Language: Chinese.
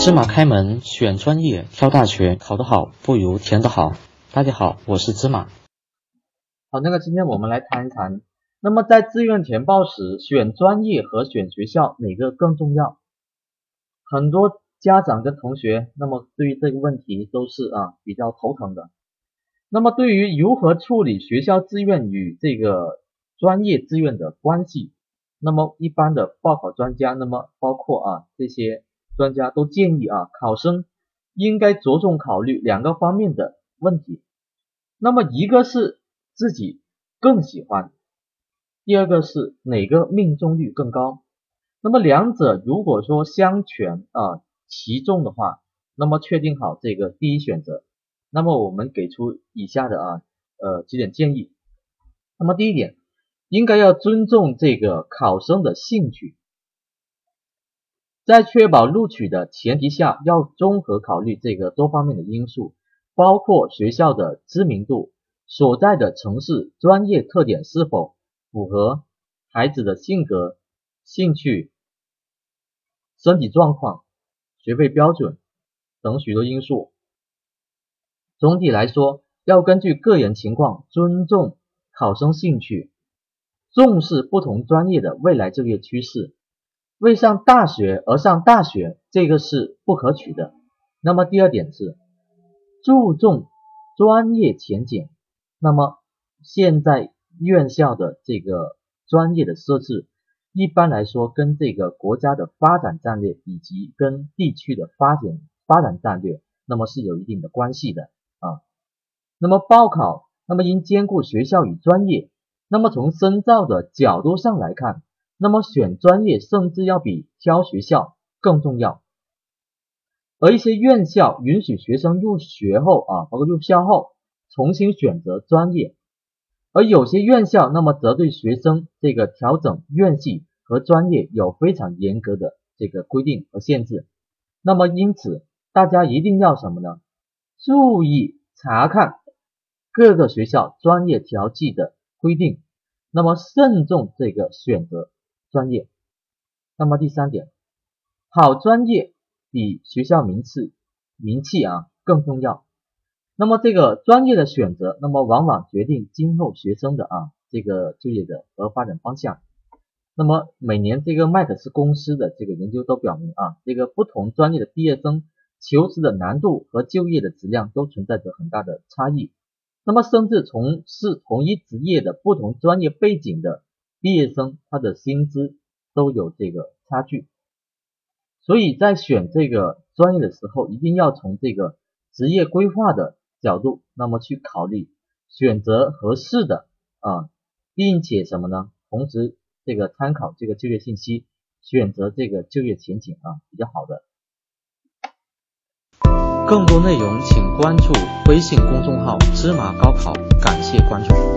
芝麻开门选专业挑大学，考得好不如填得好。大家好，我是芝麻。好，那个今天我们来谈一谈，那么在志愿填报时选专业和选学校哪个更重要？很多家长跟同学，那么对于这个问题都是啊比较头疼的。那么对于如何处理学校志愿与这个专业志愿的关系，那么一般的报考专家，那么包括啊这些专家都建议啊考生应该着重考虑两个方面的问题。那么一个是自己更喜欢，第二个是哪个命中率更高。那么两者如果说相权啊其重的话，那么确定好这个第一选择。那么我们给出以下的啊呃几点建议。那么第一点。应该要尊重这个考生的兴趣，在确保录取的前提下，要综合考虑这个多方面的因素，包括学校的知名度、所在的城市、专业特点是否符合孩子的性格、兴趣、身体状况、学费标准等许多因素。总体来说，要根据个人情况，尊重考生兴趣。重视不同专业的未来就业趋势，为上大学而上大学，这个是不可取的。那么第二点是注重专业前景。那么现在院校的这个专业的设置，一般来说跟这个国家的发展战略以及跟地区的发展发展战略，那么是有一定的关系的啊。那么报考，那么应兼顾学校与专业。那么从深造的角度上来看，那么选专业甚至要比挑学校更重要。而一些院校允许学生入学后啊，包括入校后重新选择专业，而有些院校那么则对学生这个调整院系和专业有非常严格的这个规定和限制。那么因此大家一定要什么呢？注意查看各个学校专业调剂的。规定，那么慎重这个选择专业。那么第三点，好专业比学校名次名气啊更重要。那么这个专业的选择，那么往往决定今后学生的啊这个就业的和发展方向。那么每年这个麦克斯公司的这个研究都表明啊，这个不同专业的毕业生求职的难度和就业的质量都存在着很大的差异。那么，甚至从事同一职业的不同专业背景的毕业生，他的薪资都有这个差距。所以在选这个专业的时候，一定要从这个职业规划的角度，那么去考虑选择合适的啊，并且什么呢？同时这个参考这个就业信息，选择这个就业前景啊比较好的。更多内容请关注微信公众号“芝麻高考”，感谢关注。